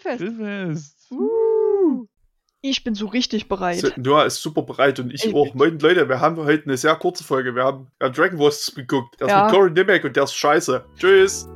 Grillfest. Grillfest. Uh. Ich bin so richtig bereit. So, Noah ist super bereit und ich Ey, auch. Moin Leute, wir haben heute eine sehr kurze Folge. Wir haben, wir haben Dragon Wars geguckt. Der ist Ja. mit Corey Nimmek und der ist scheiße. Tschüss.